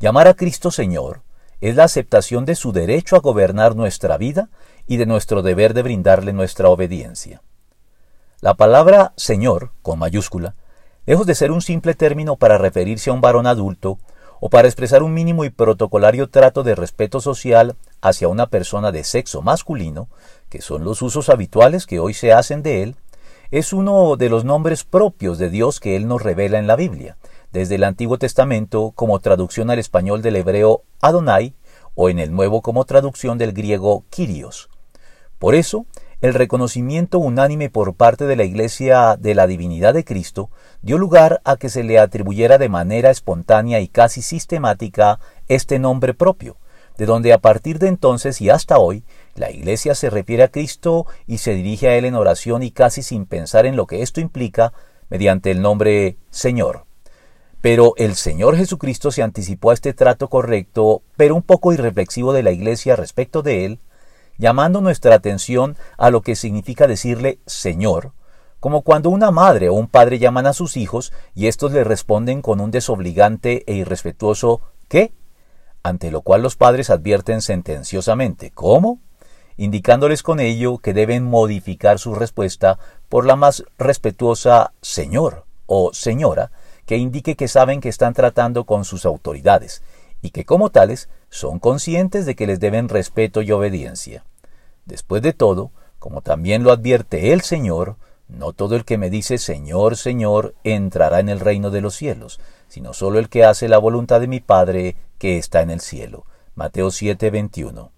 Llamar a Cristo Señor es la aceptación de su derecho a gobernar nuestra vida y de nuestro deber de brindarle nuestra obediencia. La palabra Señor, con mayúscula, lejos de ser un simple término para referirse a un varón adulto o para expresar un mínimo y protocolario trato de respeto social hacia una persona de sexo masculino, que son los usos habituales que hoy se hacen de él, es uno de los nombres propios de Dios que Él nos revela en la Biblia, desde el Antiguo Testamento como traducción al español del hebreo Adonai o en el Nuevo como traducción del griego Kyrios. Por eso, el reconocimiento unánime por parte de la Iglesia de la divinidad de Cristo dio lugar a que se le atribuyera de manera espontánea y casi sistemática este nombre propio, de donde a partir de entonces y hasta hoy la Iglesia se refiere a Cristo y se dirige a Él en oración y casi sin pensar en lo que esto implica mediante el nombre Señor. Pero el Señor Jesucristo se anticipó a este trato correcto, pero un poco irreflexivo de la Iglesia respecto de Él, llamando nuestra atención a lo que significa decirle Señor, como cuando una madre o un padre llaman a sus hijos y éstos le responden con un desobligante e irrespetuoso ¿qué? ante lo cual los padres advierten sentenciosamente ¿cómo? indicándoles con ello que deben modificar su respuesta por la más respetuosa Señor o Señora, que indique que saben que están tratando con sus autoridades y que como tales son conscientes de que les deben respeto y obediencia. Después de todo, como también lo advierte el Señor, no todo el que me dice Señor, Señor entrará en el reino de los cielos, sino solo el que hace la voluntad de mi Padre que está en el cielo. Mateo 7:21.